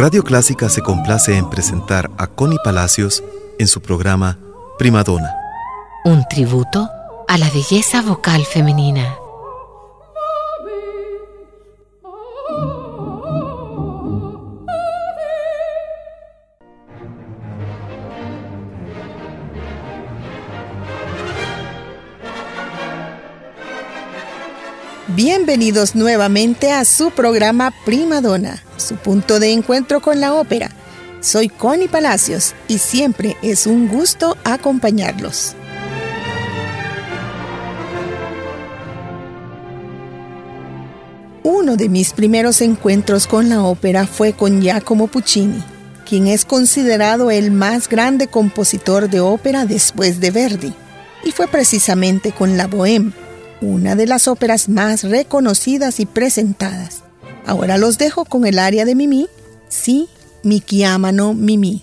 Radio Clásica se complace en presentar a Connie Palacios en su programa Primadona. Un tributo a la belleza vocal femenina. Bienvenidos nuevamente a su programa Primadona, su punto de encuentro con la ópera. Soy Connie Palacios y siempre es un gusto acompañarlos. Uno de mis primeros encuentros con la ópera fue con Giacomo Puccini, quien es considerado el más grande compositor de ópera después de Verdi, y fue precisamente con la Bohème una de las óperas más reconocidas y presentadas. Ahora los dejo con el área de Mimi, sí, mi chiamano Mimi.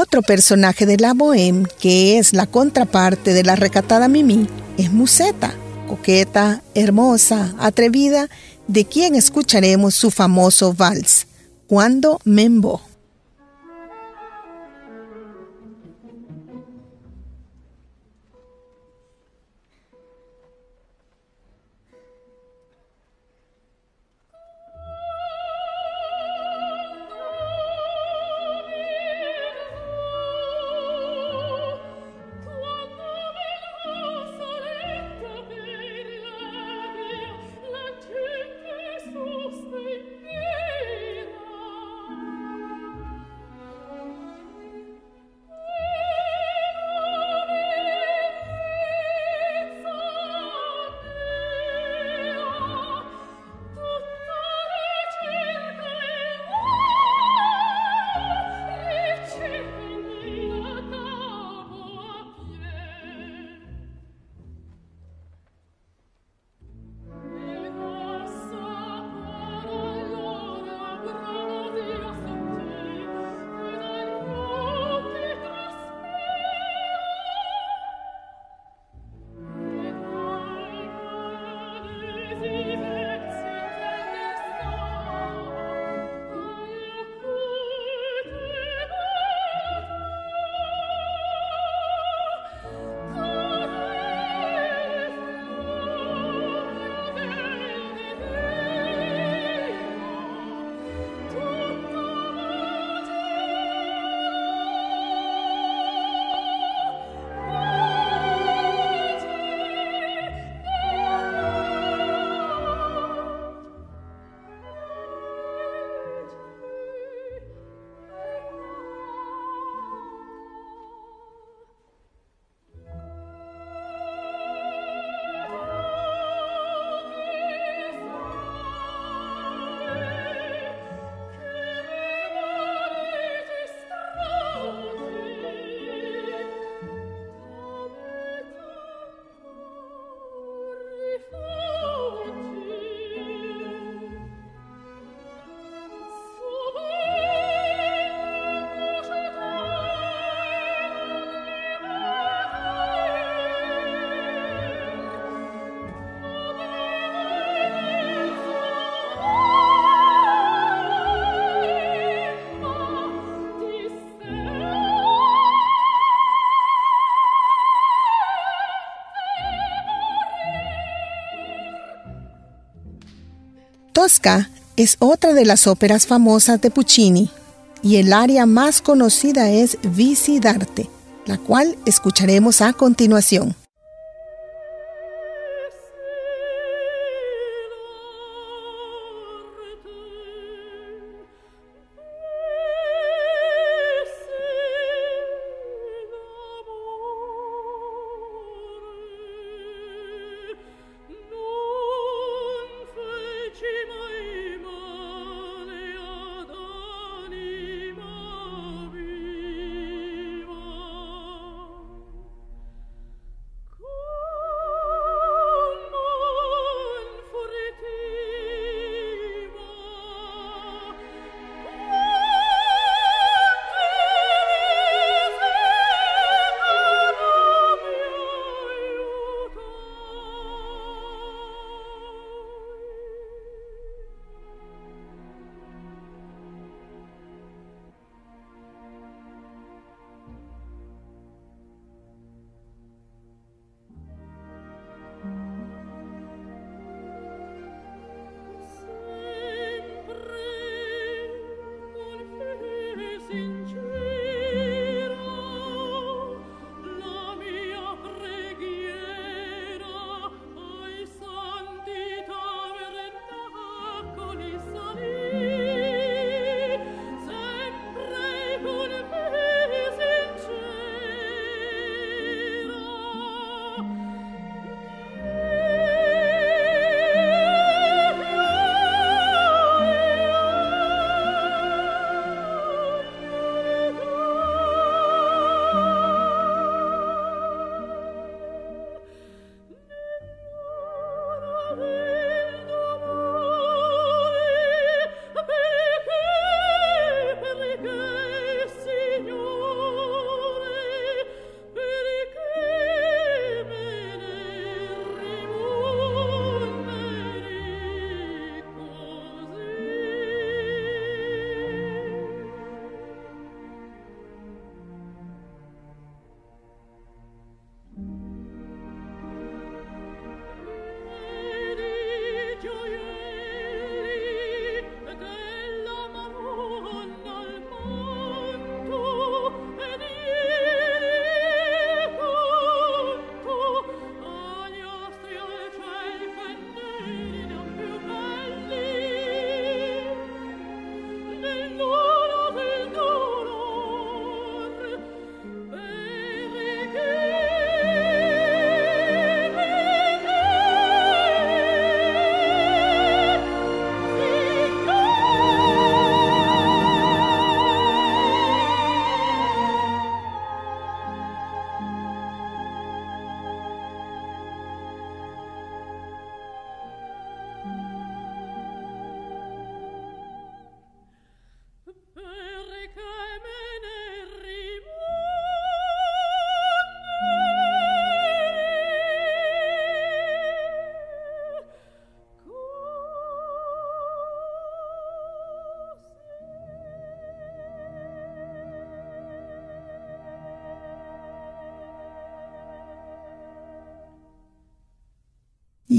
Otro personaje de la Bohème, que es la contraparte de la recatada Mimi, es Musetta, coqueta, hermosa, atrevida, de quien escucharemos su famoso vals, Cuando Membo. Tosca es otra de las óperas famosas de Puccini y el área más conocida es Vici d'arte, la cual escucharemos a continuación.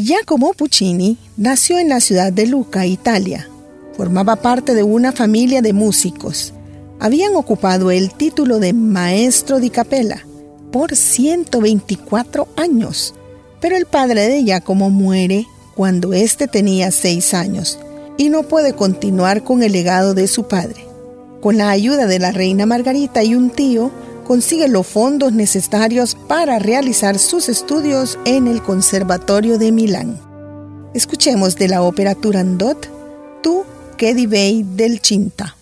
Giacomo Puccini nació en la ciudad de Lucca, Italia. Formaba parte de una familia de músicos. Habían ocupado el título de maestro di capella por 124 años, pero el padre de Giacomo muere cuando éste tenía seis años y no puede continuar con el legado de su padre. Con la ayuda de la reina Margarita y un tío, consigue los fondos necesarios para realizar sus estudios en el Conservatorio de Milán. Escuchemos de la ópera Turandot, Tu che divei del Cinta.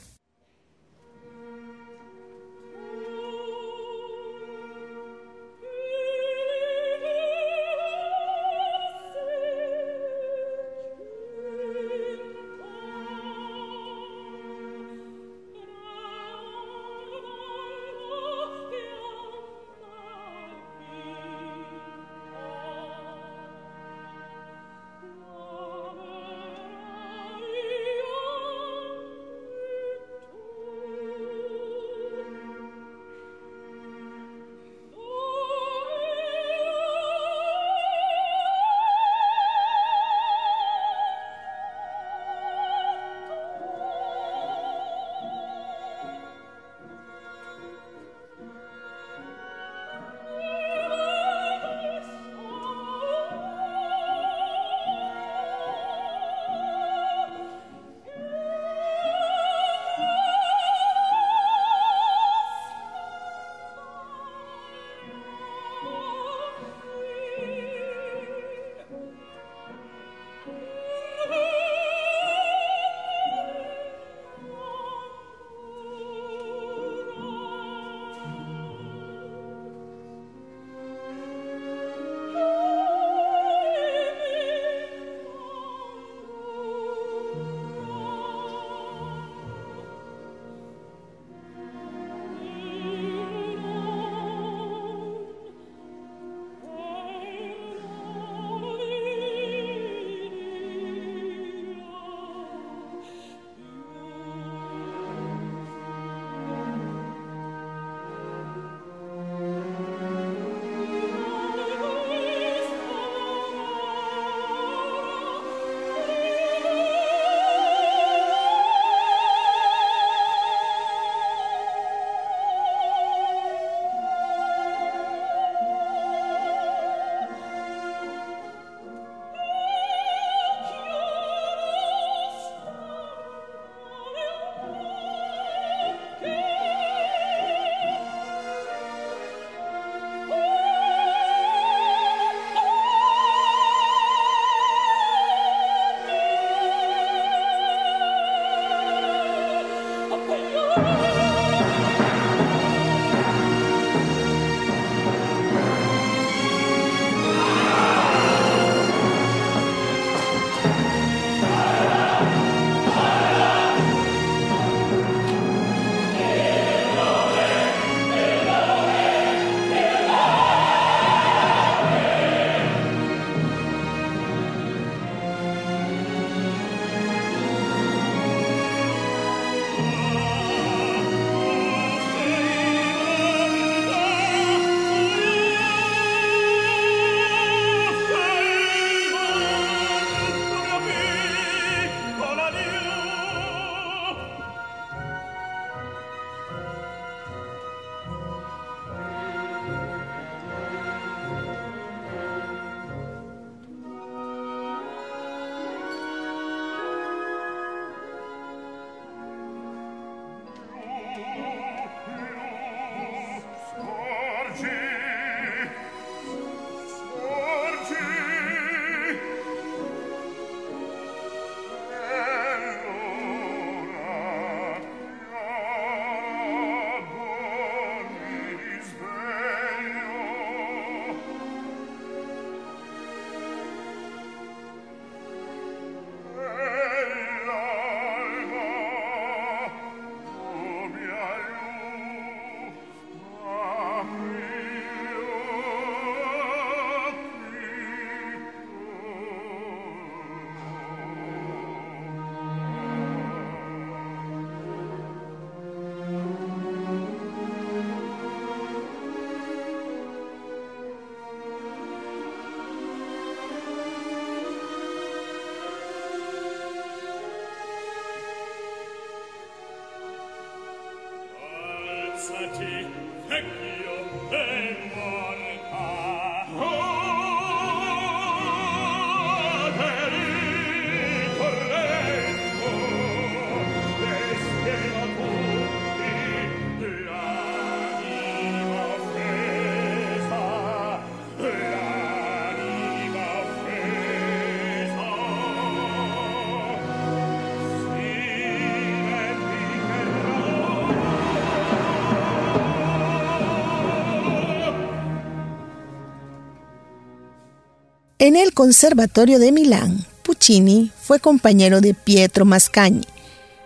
En el Conservatorio de Milán, Puccini fue compañero de Pietro Mascagni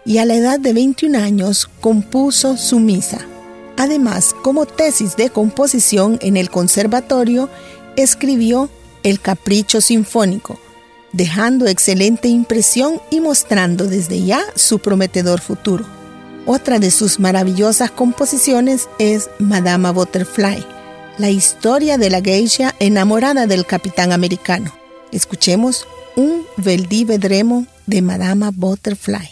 y a la edad de 21 años compuso su misa. Además, como tesis de composición en el conservatorio, escribió El Capricho Sinfónico, dejando excelente impresión y mostrando desde ya su prometedor futuro. Otra de sus maravillosas composiciones es Madama Butterfly, la historia de la geisha enamorada del capitán americano. Escuchemos un Veldi Vedremo de Madama Butterfly.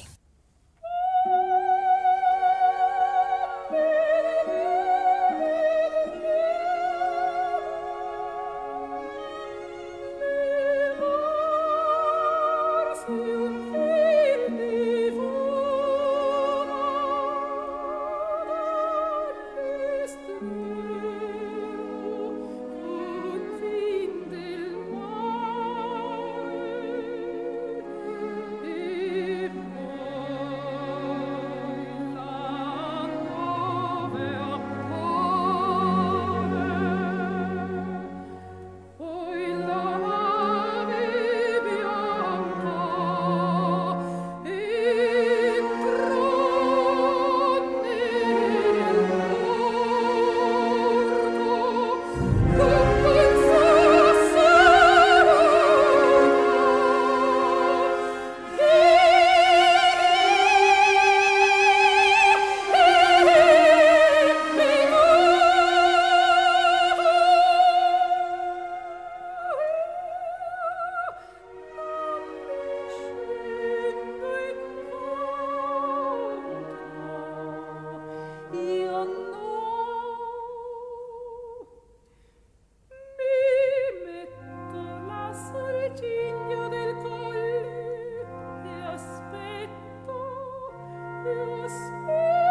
spirit.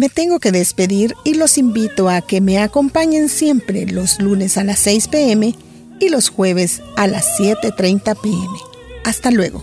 Me tengo que despedir y los invito a que me acompañen siempre los lunes a las 6 pm y los jueves a las 7.30 pm. Hasta luego.